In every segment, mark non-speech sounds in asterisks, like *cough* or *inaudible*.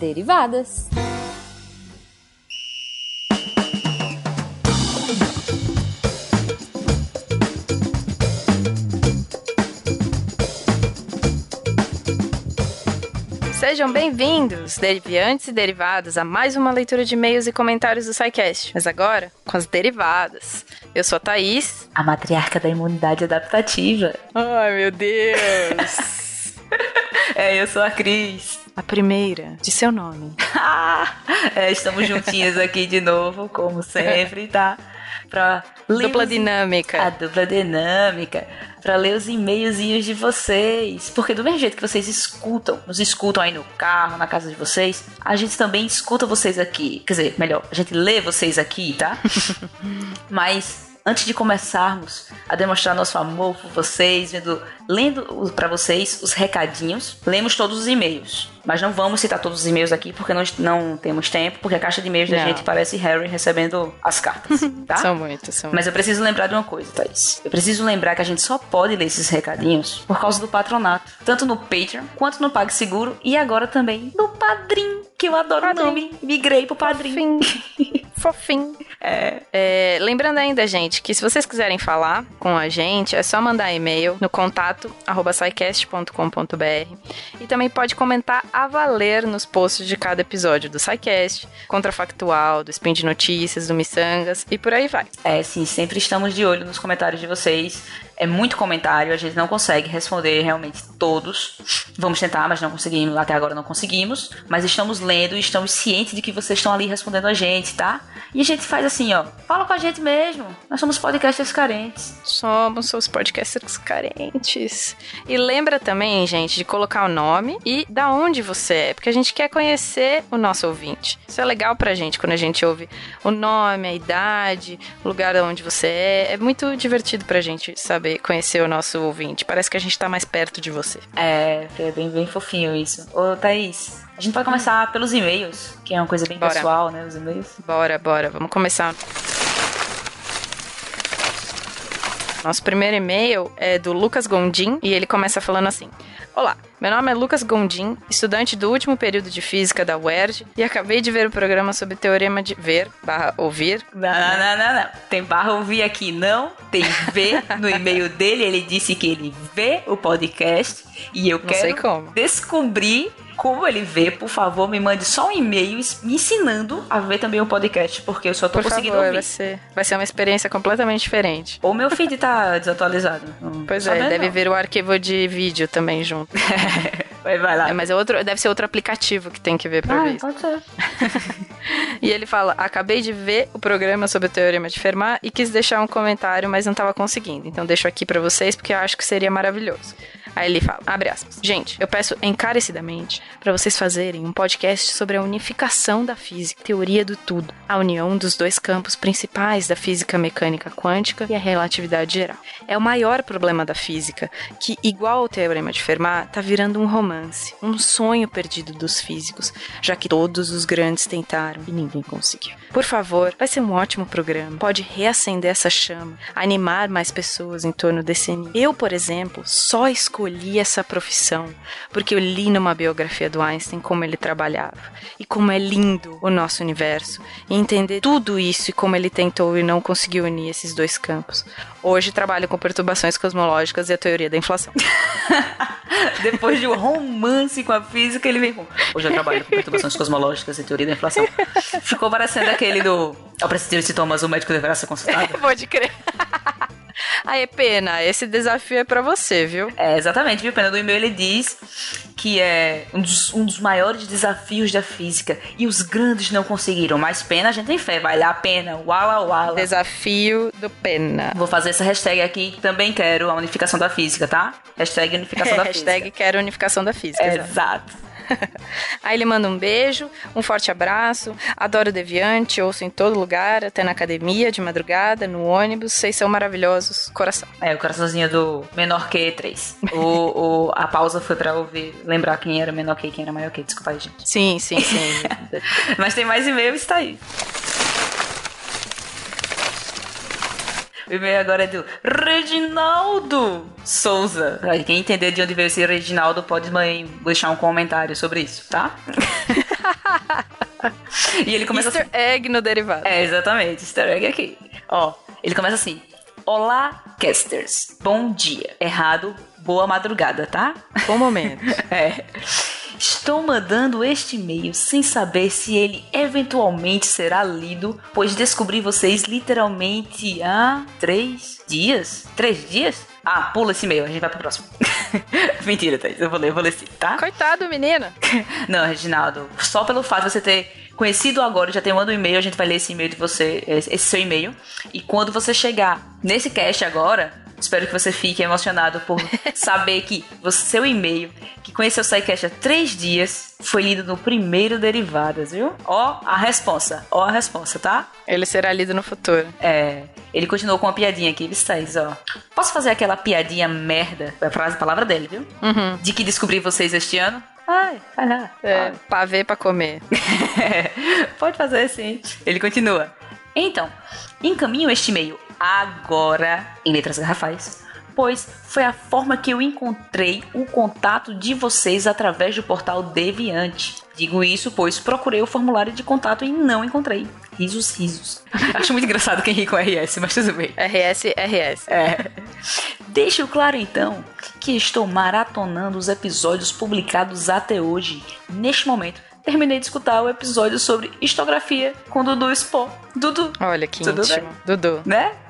derivadas. Sejam bem-vindos, derivantes e derivadas, a mais uma leitura de e-mails e comentários do SciCast. Mas agora, com as derivadas. Eu sou a Thaís. A matriarca da imunidade adaptativa. Ai, meu Deus. *laughs* *laughs* é, eu sou a Cris. A primeira de seu nome. *laughs* é, estamos juntinhas aqui de novo, como sempre, tá? Pra dupla dinâmica. A dupla dinâmica para ler os e-mailzinhos de vocês. Porque do mesmo jeito que vocês escutam, nos escutam aí no carro, na casa de vocês, a gente também escuta vocês aqui. Quer dizer, melhor, a gente lê vocês aqui, tá? *laughs* Mas antes de começarmos a demonstrar nosso amor por vocês, vendo, lendo para vocês os recadinhos, lemos todos os e-mails. Mas não vamos citar todos os e-mails aqui porque não, não temos tempo, porque a caixa de e-mails não. da gente parece Harry recebendo as cartas, *laughs* tá? são muitos, são Mas eu preciso lembrar de uma coisa, Thaís. Eu preciso lembrar que a gente só pode ler esses recadinhos por causa do patronato. Tanto no Patreon, quanto no PagSeguro e agora também no Padrim, que eu adoro Padrim. o nome. Migrei pro Padrim. *laughs* Fofinho. É. É, lembrando ainda, gente, que se vocês quiserem falar com a gente, é só mandar e-mail no contato arroba e também pode comentar a valer nos posts de cada episódio do SciCast, Contrafactual, do Spin de Notícias, do Missangas e por aí vai. É, sim, sempre estamos de olho nos comentários de vocês. É muito comentário, a gente não consegue responder realmente todos. Vamos tentar, mas não conseguimos, até agora não conseguimos. Mas estamos lendo e estamos cientes de que vocês estão ali respondendo a gente, tá? E a gente faz assim, ó, fala com a gente mesmo. Nós somos podcasters carentes. Somos os podcasters carentes. E lembra também, gente, de colocar o nome e da onde você é, porque a gente quer conhecer o nosso ouvinte. Isso é legal pra gente quando a gente ouve o nome, a idade, o lugar onde você é. É muito divertido pra gente saber conhecer o nosso ouvinte. Parece que a gente tá mais perto de você. É, é bem, bem fofinho isso. Ô, Thaís, a gente pode começar pelos e-mails, que é uma coisa bem bora. pessoal, né? Os e-mails. Bora, bora. Vamos começar. Nosso primeiro e-mail é do Lucas Gondim e ele começa falando assim: Olá, meu nome é Lucas Gondim, estudante do último período de física da UERJ e acabei de ver o programa sobre teorema de ver barra ouvir. Não, não, não, não, Tem barra ouvir aqui, não. Tem ver no e-mail dele. Ele disse que ele vê o podcast e eu não quero descobrir como ele vê, por favor, me mande só um e-mail me ensinando a ver também o podcast, porque eu só tô por conseguindo favor, ouvir. Vai ser, vai ser uma experiência completamente diferente. Ou meu feed tá desatualizado. *laughs* pois é, deve ver o arquivo de vídeo também junto. *laughs* vai, vai lá. É, mas é outro, deve ser outro aplicativo que tem que ver pra ah, ver. Pode ser. *laughs* e ele fala: acabei de ver o programa sobre o Teorema de Fermat e quis deixar um comentário, mas não tava conseguindo. Então deixo aqui para vocês porque eu acho que seria maravilhoso. Aí ele fala, abre aspas. Gente, eu peço encarecidamente para vocês fazerem um podcast sobre a unificação da física, teoria do tudo, a união dos dois campos principais da física mecânica quântica e a relatividade geral. É o maior problema da física, que, igual ao teorema de Fermat, tá virando um romance, um sonho perdido dos físicos, já que todos os grandes tentaram e ninguém conseguiu. Por favor, vai ser um ótimo programa, pode reacender essa chama, animar mais pessoas em torno desse anime. Eu, por exemplo, só escolhi escolhi essa profissão porque eu li numa biografia do Einstein como ele trabalhava e como é lindo o nosso universo e entender tudo isso e como ele tentou e não conseguiu unir esses dois campos. Hoje trabalho com perturbações cosmológicas e a teoria da inflação. *laughs* Depois de um romance com a física, ele vem com. Hoje eu trabalho com perturbações cosmológicas e teoria da inflação. Ficou parecendo aquele do. Ao preciso de sintomas, o médico deverá ser consultado. *laughs* Pode crer. Aí, Pena, esse desafio é para você, viu? É, exatamente, viu, Pena? No e-mail ele diz que é um dos, um dos maiores desafios da física e os grandes não conseguiram, mas Pena a gente tem fé, vai lá, Pena, uala, uala. Desafio do Pena. Vou fazer essa hashtag aqui, também quero a unificação da física, tá? Hashtag unificação é, da *laughs* física. Hashtag quero unificação da física. Exato. *laughs* Aí ele manda um beijo, um forte abraço, adoro Deviante, ouço em todo lugar, até na academia, de madrugada, no ônibus, vocês são maravilhosos, coração. É, o coraçãozinho do menor que 3. o, o, a pausa foi pra ouvir, lembrar quem era menor que e quem era maior que, desculpa aí, gente. Sim, sim, sim. *laughs* Mas tem mais e-mail, está aí. O e-mail agora é do Reginaldo Souza. Quem entender de onde veio esse Reginaldo pode deixar um comentário sobre isso, tá? *laughs* e ele começa Easter assim. egg no derivado. É, exatamente, easter egg aqui. Ó, ele começa assim. Olá, casters. Bom dia. Errado, boa madrugada, tá? Bom momento. *laughs* É. Estou mandando este e-mail sem saber se ele eventualmente será lido, pois descobri vocês literalmente há três dias? Três dias? Ah, pula esse e-mail, a gente vai pro próximo. *laughs* Mentira, Thaís, eu vou ler, eu vou ler sim, tá? Coitado, menino. *laughs* Não, Reginaldo, só pelo fato de você ter conhecido agora, já tem um e-mail, a gente vai ler esse e-mail de você, esse seu e-mail. E quando você chegar nesse cast agora, espero que você fique emocionado por *laughs* saber que o seu e-mail, que conheceu o SciCast há três dias, foi lido no primeiro Derivadas, viu? Ó a responsa, ó a responsa, tá? Ele será lido no futuro. É, ele continuou com uma piadinha aqui, Thaís, ó. Posso fazer aquela piadinha merda? É a frase, a palavra dele, viu? Uhum. De que descobri vocês este ano? Ai, vai lá. É, pavê pra comer. *laughs* Pode fazer sim. Ele continua. Então, encaminho este e-mail agora em letras garrafais, pois foi a forma que eu encontrei o contato de vocês através do portal Deviante. Digo isso pois procurei o formulário de contato e não encontrei. Risos, risos. *laughs* Acho muito engraçado quem ri com RS, mas tudo bem. RS, RS. É. Deixo claro então que estou maratonando os episódios publicados até hoje. Neste momento, terminei de escutar o episódio sobre histografia com Dudu Spo. Dudu, Olha que Tudo íntimo. Dudu, né?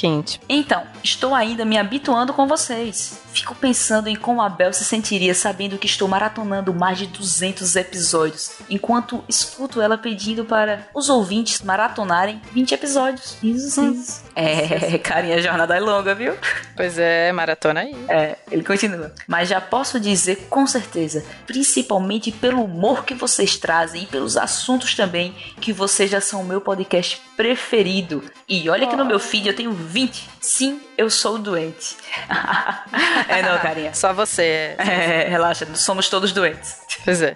que íntimo. Então, estou ainda me habituando com vocês. Fico pensando em como a Bel se sentiria sabendo que estou maratonando mais de 200 episódios, enquanto escuto ela pedindo para os ouvintes maratonarem 20 episódios. Risos, risos. É, carinha, a jornada é longa, viu? Pois é, maratona aí. É, ele continua. Mas já posso dizer com certeza, principalmente pelo humor que vocês trazem e pelos assuntos também, que vocês já são o meu podcast preferido. E olha que no meu feed eu tenho 20. Sim, eu sou doente. *laughs* é não, carinha. Só você. É, relaxa, somos todos doentes. Pois é.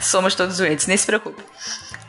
Somos todos doentes, nem se preocupe.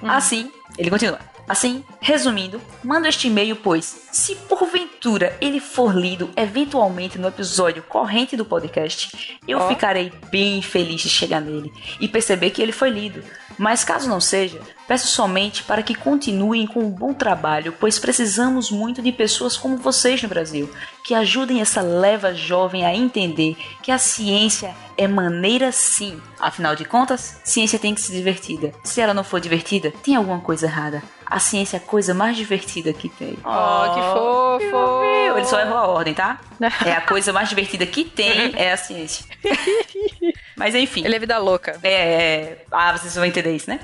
Assim, ele continua. Assim, resumindo, mando este e-mail, pois, se porventura ele for lido eventualmente no episódio corrente do podcast, eu Ó. ficarei bem feliz de chegar nele e perceber que ele foi lido. Mas caso não seja, peço somente para que continuem com um bom trabalho, pois precisamos muito de pessoas como vocês no Brasil, que ajudem essa leva jovem a entender que a ciência é maneira sim. Afinal de contas, ciência tem que ser divertida. Se ela não for divertida, tem alguma coisa errada. A ciência é a coisa mais divertida que tem. Oh, que fofo. Ele só errou a ordem, tá? *laughs* É a coisa mais divertida que tem é a ciência. *laughs* Mas enfim. Ele é vida louca. É, é- Ah, vocês vão entender isso, né?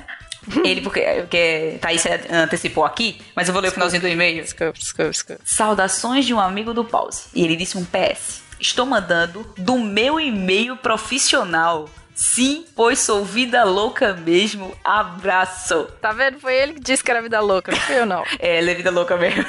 *laughs* Ele, porque, porque Thaís antecipou aqui, mas eu vou ler o finalzinho do e-mail. Desculpa, desculpa, desculpa. Saudações de um amigo do Pause. E ele disse um PS. Estou mandando do meu e-mail profissional. Sim, pois sou vida louca mesmo. Abraço. Tá vendo? Foi ele que disse que era vida louca, não fui eu, não. É, ele é vida louca mesmo.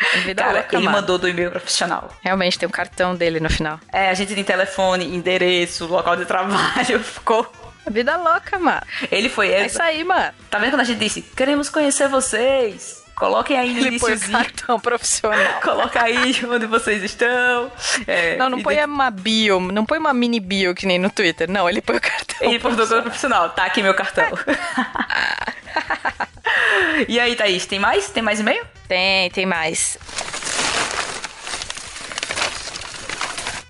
É vida Cara, ele mandou do e-mail profissional. Realmente tem o cartão dele no final. É, a gente tem telefone, endereço, local de trabalho. *laughs* Ficou. Vida louca, mano. Ele foi. É isso aí, mano. Tá vendo quando a gente disse, queremos conhecer vocês? Coloquem aí no Ele põe o cartão profissional. *laughs* Coloca aí onde vocês estão. É, Não, não põe de- uma bio, não põe uma mini bio que nem no Twitter. Não, ele põe o cartão. Ele por doutor profissional. Tá aqui meu cartão. *laughs* e aí, Thaís, tem mais? Tem mais e-mail? Tem, tem mais.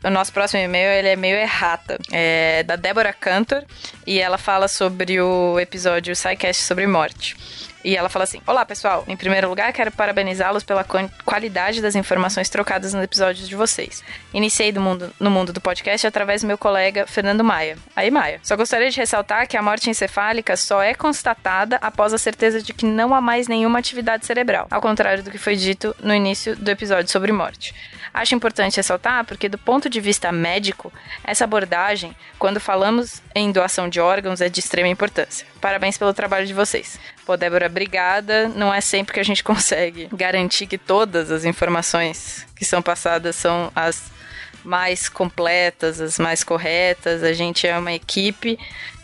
O nosso próximo e-mail ele é meio errata. É da Débora Cantor e ela fala sobre o episódio SciCast sobre morte. E ela fala assim: Olá pessoal, em primeiro lugar quero parabenizá-los pela qualidade das informações trocadas nos episódios de vocês. Iniciei do mundo- no mundo do podcast através do meu colega Fernando Maia. Aí, Maia. Só gostaria de ressaltar que a morte encefálica só é constatada após a certeza de que não há mais nenhuma atividade cerebral, ao contrário do que foi dito no início do episódio sobre morte. Acho importante ressaltar porque, do ponto de vista médico, essa abordagem, quando falamos em doação de órgãos, é de extrema importância. Parabéns pelo trabalho de vocês. Pô, Débora, obrigada. Não é sempre que a gente *laughs* consegue garantir que todas as informações que são passadas são as mais completas, as mais corretas. A gente é uma equipe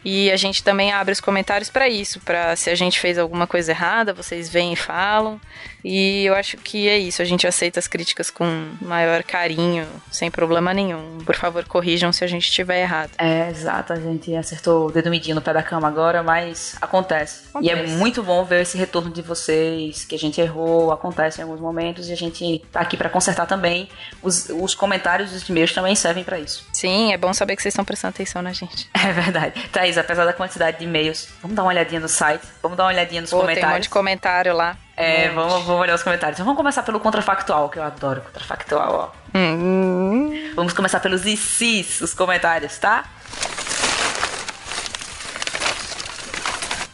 E a gente também abre os comentários para isso, para se a gente fez alguma coisa errada, vocês vêm e falam. E eu acho que é isso, a gente aceita as críticas com maior carinho, sem problema nenhum. Por favor, corrijam se a gente estiver errado. É, exato, a gente acertou o dedo medinho no pé da cama agora, mas acontece. acontece. E é muito bom ver esse retorno de vocês, que a gente errou, acontece em alguns momentos, e a gente tá aqui para consertar também. Os, os comentários dos e-mails também servem para isso. Sim, é bom saber que vocês estão prestando atenção na gente. *laughs* É verdade. Thaís, apesar da quantidade de e-mails, vamos dar uma olhadinha no site, vamos dar uma olhadinha nos Pô, comentários. Tem um monte de comentário lá. É, vamos, vamos olhar os comentários. Então, vamos começar pelo contrafactual, que eu adoro contrafactual, ó. Hum. Vamos começar pelos ICs, os comentários, tá?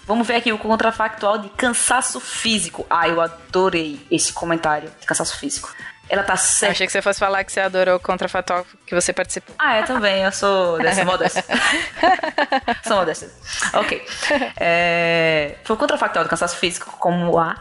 Vamos ver aqui o contrafactual de cansaço físico. Ah, eu adorei esse comentário de cansaço físico. Ela tá certa. Achei que você fosse falar que você adorou o contrafactual que você participou. Ah, eu também. Eu sou dessa modesta. *laughs* sou modesta. Ok. É, foi o contrafactual do cansaço físico, como A.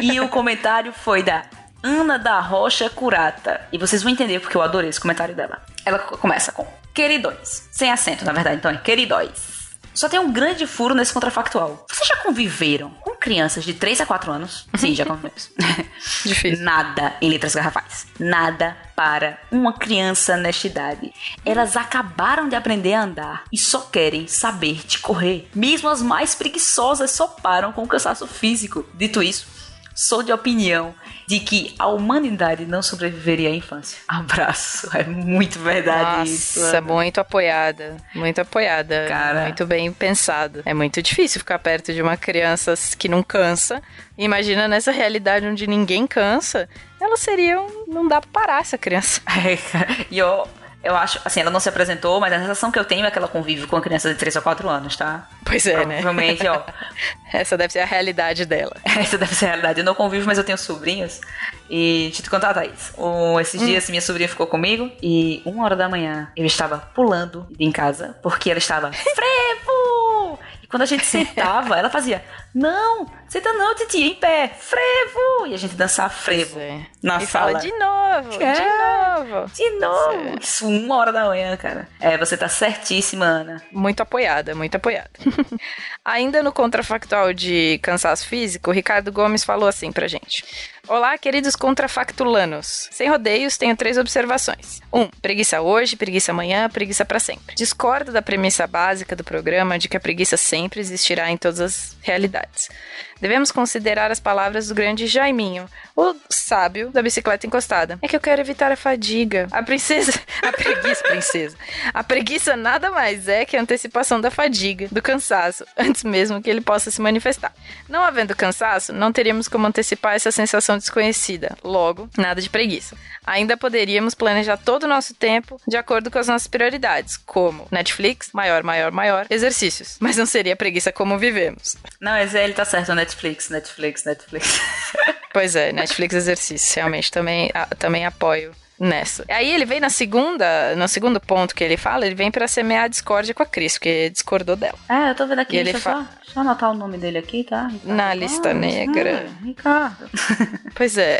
e o comentário foi da Ana da Rocha Curata. E vocês vão entender porque eu adorei esse comentário dela. Ela começa com queridões. Sem acento, na verdade, então é queridões. Só tem um grande furo nesse contrafactual. Vocês já conviveram com crianças de 3 a 4 anos? Sim, já convivemos. *laughs* Difícil. Nada em letras garrafais. Nada para uma criança nesta idade. Elas acabaram de aprender a andar e só querem saber de correr. Mesmo as mais preguiçosas só param com o cansaço físico. Dito isso, sou de opinião de que a humanidade não sobreviveria à infância. *laughs* Abraço. É muito verdade Nossa, isso. Nossa, muito apoiada. Muito apoiada. Cara. Muito bem pensado. É muito difícil ficar perto de uma criança que não cansa. Imagina nessa realidade onde ninguém cansa. Ela seria um... Não dá pra parar essa criança. *laughs* É. E eu eu acho, assim, ela não se apresentou, mas a sensação que eu tenho é que ela convive com uma criança de 3 ou 4 anos, tá? Pois é, Provavelmente, né? ó. *laughs* Essa deve ser a realidade dela. *laughs* Essa deve ser a realidade. Eu não convivo, mas eu tenho sobrinhos. E te contar, Thaís. Um, esses hum. dias minha sobrinha ficou comigo e uma hora da manhã eu estava pulando em casa porque ela estava *laughs* frevo! E quando a gente sentava, ela fazia não, senta não, titia, em pé. Frevo! E a gente dançava frevo é. na e sala. Fala de novo, é, de novo. De novo. Isso, uma hora da manhã, cara. É, você tá certíssima, Ana. Muito apoiada, muito apoiada. *laughs* Ainda no contrafactual de cansaço físico, o Ricardo Gomes falou assim pra gente. Olá, queridos contrafactulanos. Sem rodeios, tenho três observações. 1. Um, preguiça hoje, preguiça amanhã, preguiça para sempre. Discordo da premissa básica do programa de que a preguiça sempre existirá em todas as realidades. Devemos considerar as palavras do grande Jaiminho, o sábio da bicicleta encostada. É que eu quero evitar a fadiga. A princesa. *laughs* A preguiça, princesa. A preguiça nada mais é que a antecipação da fadiga, do cansaço, antes mesmo que ele possa se manifestar. Não havendo cansaço, não teríamos como antecipar essa sensação desconhecida. Logo, nada de preguiça. Ainda poderíamos planejar todo o nosso tempo de acordo com as nossas prioridades, como Netflix, maior, maior, maior, exercícios. Mas não seria preguiça como vivemos. Não, mas ele tá certo, Netflix, Netflix, Netflix. *laughs* Pois é, Netflix exercício, realmente também, também apoio nessa. Aí ele vem na segunda, no segundo ponto que ele fala, ele vem para semear a discórdia com a Cris, porque discordou dela. É, eu tô vendo aqui, e deixa, fa... só, deixa eu anotar o nome dele aqui, tá? Ricardo. Na lista ah, negra. Ah, Ricardo. *laughs* Pois é.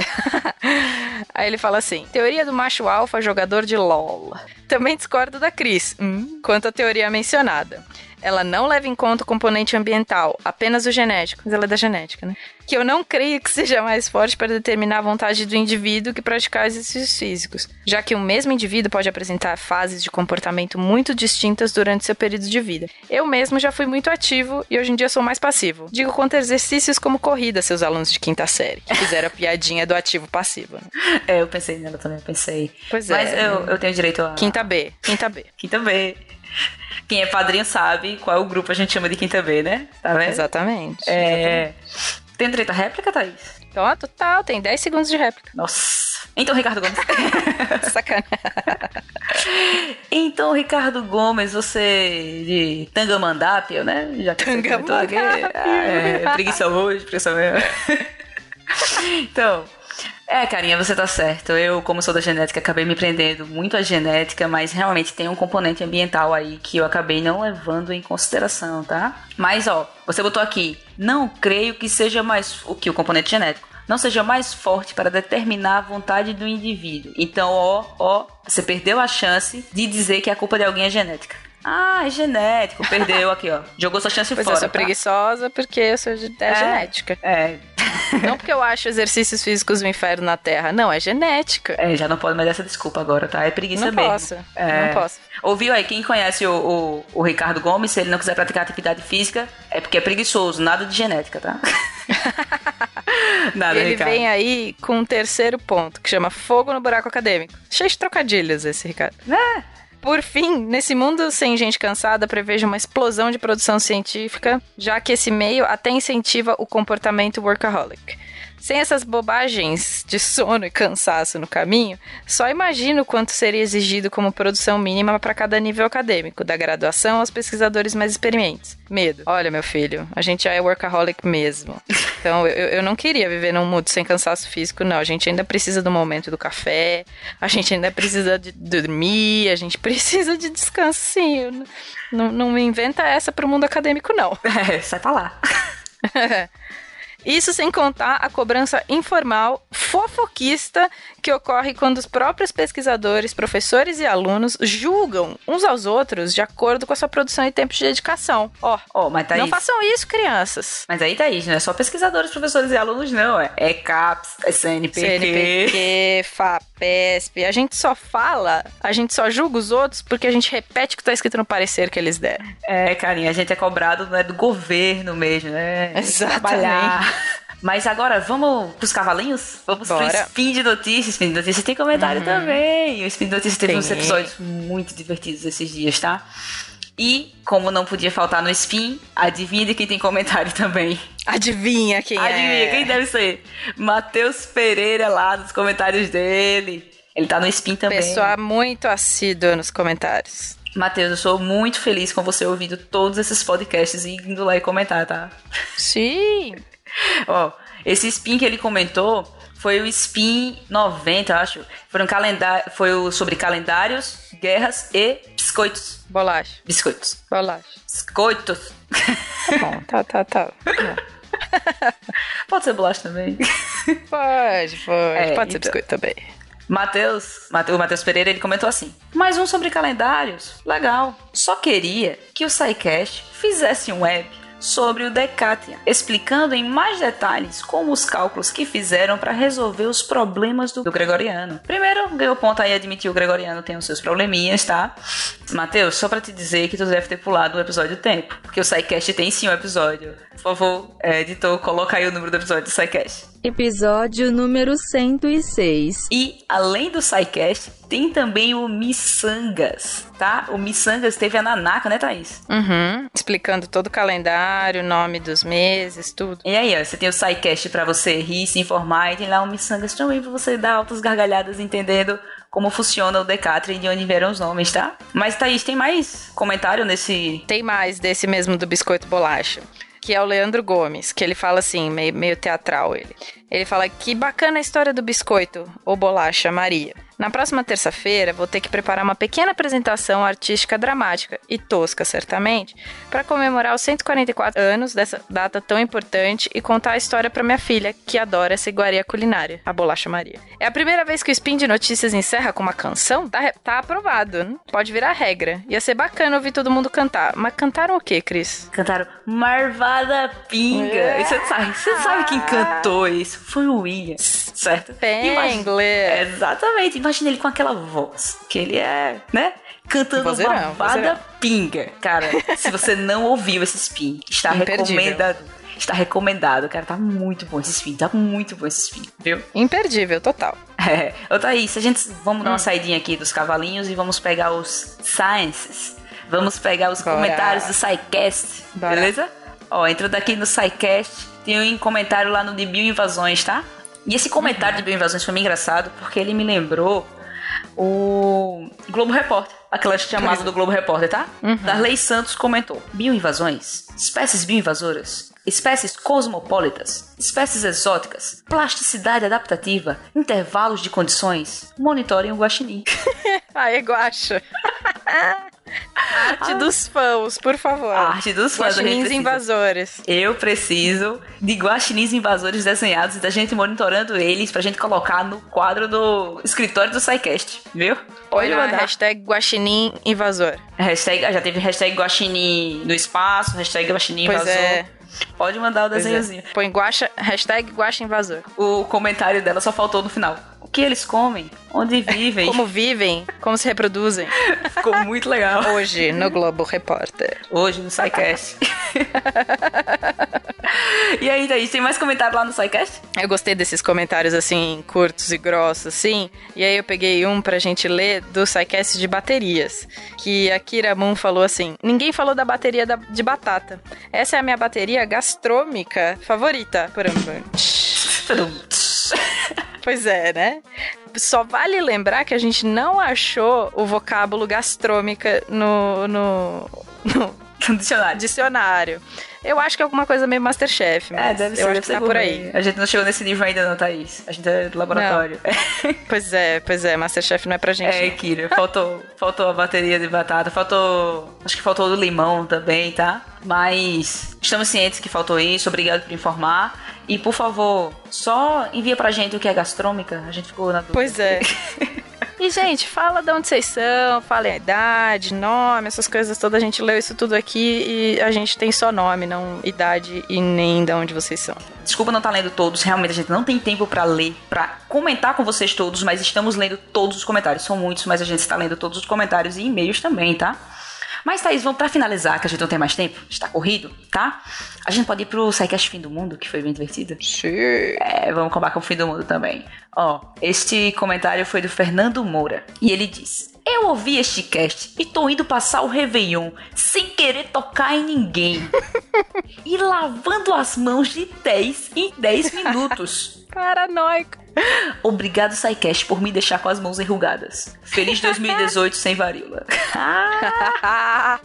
*laughs* Aí ele fala assim: teoria do macho alfa jogador de LOL. Também discordo da Cris, hum, quanto à teoria mencionada ela não leva em conta o componente ambiental, apenas o genético. Mas ela é da genética, né? Que eu não creio que seja mais forte para determinar a vontade do indivíduo que praticar exercícios físicos, já que o mesmo indivíduo pode apresentar fases de comportamento muito distintas durante seu período de vida. Eu mesmo já fui muito ativo e hoje em dia sou mais passivo. Digo quanto a exercícios como corrida, seus alunos de quinta série, que fizeram a piadinha do ativo passivo. Né? É, eu pensei nela também, eu pensei. Pois Mas é. Mas eu, eu tenho direito a. Quinta B. Quinta B. Quinta B. Quem é padrinho sabe qual é o grupo a gente chama de quinta B, né? Tá vendo? Exatamente. É... Tem direito à réplica, Thaís? Então, total, tem 10 segundos de réplica. Nossa. Então, Ricardo Gomes. *laughs* Sacanagem. então, Ricardo Gomes, você de Tangamandápio, né? Já que Tangamandápio. Ah, é, preguiça hoje, preguiça mesmo. *laughs* então, é, carinha, você tá certo. Eu, como sou da genética, acabei me prendendo muito à genética, mas realmente tem um componente ambiental aí que eu acabei não levando em consideração, tá? Mas, ó, você botou aqui, não creio que seja mais o que o componente genético não seja mais forte para determinar a vontade do indivíduo. Então, ó, ó, você perdeu a chance de dizer que a culpa de alguém é genética. Ah, é genético. Perdeu *laughs* aqui, ó. Jogou sua chance Pois fora. eu sou tá? preguiçosa porque eu sou de, é, genética. É. *laughs* Não porque eu acho exercícios físicos um inferno na Terra. Não, é genética. É, já não pode mais dar essa desculpa agora, tá? É preguiça não mesmo. posso. É. Não posso. Ouviu aí? Quem conhece o, o, o Ricardo Gomes, se ele não quiser praticar atividade física, é porque é preguiçoso, nada de genética, tá? *laughs* nada, Ele Ricardo. vem aí com um terceiro ponto, que chama fogo no buraco acadêmico. Cheio de trocadilhos esse, Ricardo. É. Por fim, nesse mundo sem gente cansada, prevejo uma explosão de produção científica, já que esse meio até incentiva o comportamento workaholic. Sem essas bobagens de sono e cansaço no caminho, só imagino quanto seria exigido como produção mínima para cada nível acadêmico, da graduação aos pesquisadores mais experientes. Medo. Olha, meu filho, a gente já é workaholic mesmo. *laughs* Então, eu, eu não queria viver num mundo sem cansaço físico, não. A gente ainda precisa do momento do café, a gente ainda precisa de dormir, a gente *laughs* precisa de descanso, sim. Eu n- Não, não me inventa essa pro mundo acadêmico, não. *laughs* É, sai pra lá. Isso sem contar a cobrança informal, fofoquista, que ocorre quando os próprios pesquisadores, professores e alunos julgam uns aos outros de acordo com a sua produção e tempo de dedicação. Ó, Ó, mas tá não façam isso, crianças. Mas aí, Thaís, não é só pesquisadores, professores e alunos, não. É, é CAPS, é CNPq. CNPq, FAPESP. A gente só fala, a gente só julga os outros porque a gente repete o que tá escrito no parecer que eles deram. É, carinha, a gente é cobrado né, do governo mesmo, né? Exatamente. Trabalhar. Mas agora, vamos pros cavalinhos? Vamos Bora. pro Spin de Notícias. Spin de Notícias tem comentário também. O Spin de Notícias teve Tem. uns episódios muito divertidos esses dias, tá? E, como não podia faltar no Spin, adivinha quem tem comentário também. Adivinha quem Adivinha, é? quem deve ser? Matheus Pereira lá nos comentários dele. Ele tá no Spin também. Pessoa muito assídua nos comentários. Matheus, eu sou muito feliz com você ouvindo todos esses podcasts e indo lá e comentar, tá? Sim. *laughs* Ó, esse spin que ele comentou foi o spin 90, acho. Foi um calendário, foi o sobre calendários, guerras e biscoitos. Bolacha. Biscoitos. Bolacha. Biscoitos. Tá bom, tá, tá, tá. *laughs* Pode ser bolacha também. *laughs* Pode, pode. É, pode ser então. biscoito também. Matheus, o Matheus Pereira, ele comentou assim: Mais um sobre calendários. Legal. Só queria que o SciCast fizesse um web sobre o Decatrian, explicando em mais detalhes como os cálculos que fizeram para resolver os problemas do, do Gregoriano. Primeiro, ganhou ponto aí admitir o Gregoriano tem os seus probleminhas, tá? Matheus, só pra te dizer que tu deve ter pulado o episódio tempo, porque o SciCast tem sim um episódio. Por favor, é, editor, coloca aí o número do episódio do SciCast. Episódio número 106. E além do SciCast, tem também o Missangas, tá? O Missangas teve a Nanaka, né, Thaís? Uhum. Explicando todo o calendário, nome dos meses, tudo. E aí, ó, você tem o SciCast pra você rir, se informar, e tem lá o Missangas também pra você dar altas gargalhadas entendendo como funciona o Decathlon e de onde vieram os nomes, tá? Mas, Thaís, tem mais comentário nesse... Tem mais desse mesmo do biscoito bolacha. Que é o Leandro Gomes, que ele fala assim, meio, meio teatral ele. Ele fala que bacana a história do biscoito, ou bolacha Maria. Na próxima terça-feira, vou ter que preparar uma pequena apresentação artística dramática e tosca, certamente, para comemorar os 144 anos dessa data tão importante e contar a história para minha filha, que adora essa iguaria culinária, a bolacha Maria. É a primeira vez que o Spin de Notícias encerra com uma canção? Tá, tá aprovado, né? pode virar regra. Ia ser bacana ouvir todo mundo cantar. Mas cantaram o quê, Cris? Cantaram Marvada Pinga. É. E você sabe, você sabe quem cantou isso? Foi o William, certo? Imagina- Pengler. Exatamente. Imagina ele com aquela voz. Que ele é, né? Cantando Vozeirão, Marvada vozeirão. Pinga. Cara, se você não ouviu esse spin, está Imperdível. recomendado. Está recomendado, cara. Tá muito bom esse spin. Tá muito bom esse spin, viu? Imperdível, total. É. Ô, Thaís, a gente. Vamos dar Hum. uma saidinha aqui dos cavalinhos e vamos pegar os sciences. Vamos pegar os Bora. comentários do SciCast, Bora. beleza? Ó, entrando aqui no SciCast, tem um comentário lá no de Bioinvasões, tá? E esse comentário de Bioinvasões foi bem engraçado porque ele me lembrou o Globo Repórter. Aquela chamada do Globo Repórter, tá? Darley Santos comentou: Bioinvasões, espécies bioinvasoras, espécies cosmopolitas, espécies exóticas, plasticidade adaptativa, intervalos de condições, monitorem o guaxinim. *laughs* Aí, guacha. *laughs* Arte dos fãs, por favor. Arte dos fãs. Guaxinins invasores. Eu preciso de guaxinins invasores desenhados e da gente monitorando eles pra gente colocar no quadro do escritório do SciCast, viu? Pode Olha, mandar. hashtag guaxinim invasor. Hashtag, já teve hashtag guaxinim no espaço, hashtag guaxinim Pois invasor. é. Pode mandar o é. desenhozinho. Põe guaxa, hashtag guaxa invasor. O comentário dela só faltou no final. O que eles comem? Onde vivem? Como vivem, como se reproduzem. *laughs* Ficou muito legal. Hoje, no Globo Repórter. Hoje no SciCast. e aí, Thaís, tem mais comentário lá no SciCast? Eu gostei desses comentários assim, curtos e grossos, assim. E aí eu peguei um pra gente ler do SciCast de baterias. Que a Kira Moon falou assim: Ninguém falou da bateria da- de batata. Essa é a minha bateria gastrômica favorita. Param, param. Pois é, né? Só vale lembrar que a gente não achou o vocábulo gastrômica no, no, no dicionário. dicionário. Eu acho que é alguma coisa meio Masterchef, mas É, deve ser, eu deve acho ser que tá por aí. A gente não chegou nesse nível ainda não, Thaís. A gente é do laboratório. *laughs* Pois é, pois é, Masterchef não é pra gente. É, não. Kira, faltou, faltou a bateria de batata, faltou. Acho que faltou o do limão também, tá? Mas estamos cientes que faltou isso, obrigado por informar. E por favor, só envia pra gente o que é gastrômica, a gente ficou na dúvida. Pois é. *laughs* E, gente, fala de onde vocês são, fala a idade, nome, essas coisas todas. A gente leu isso tudo aqui e a gente tem só nome, não idade e nem de onde vocês são. Desculpa não estar lendo todos, realmente a gente não tem tempo pra ler, pra comentar com vocês todos, mas estamos lendo todos os comentários. São muitos, mas a gente está lendo todos os comentários e e-mails também, tá? Mas, Thaís, vamos pra finalizar, que a gente não tem mais tempo, está corrido, tá? A gente pode ir pro SciCast Fim do Mundo, que foi bem divertido. Sim. É, vamos acabar com o fim do mundo também. Ó, este comentário foi do Fernando Moura. E ele diz: Eu ouvi este cast e tô indo passar o Réveillon sem querer tocar em ninguém. *laughs* e lavando as mãos de 10 em 10 minutos. Paranoico. *laughs* Obrigado, SciCast, por me deixar com as mãos enrugadas. Feliz 2018 sem varíola. *laughs*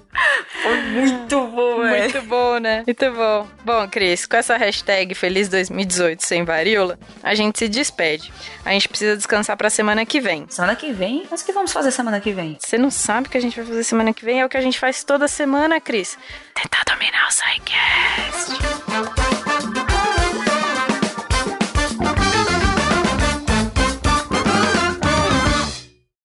Foi muito bom, velho. Muito bom, né? Muito bom. Bom, Cris, com essa hashtag Feliz 2018 sem varíola, a gente se despede. A gente precisa descansar pra semana que vem. Semana que vem? Mas o que vamos fazer semana que vem? Você não sabe o que a gente vai fazer semana que vem? É o que a gente faz toda semana, Cris. Tentar dominar o SciCast.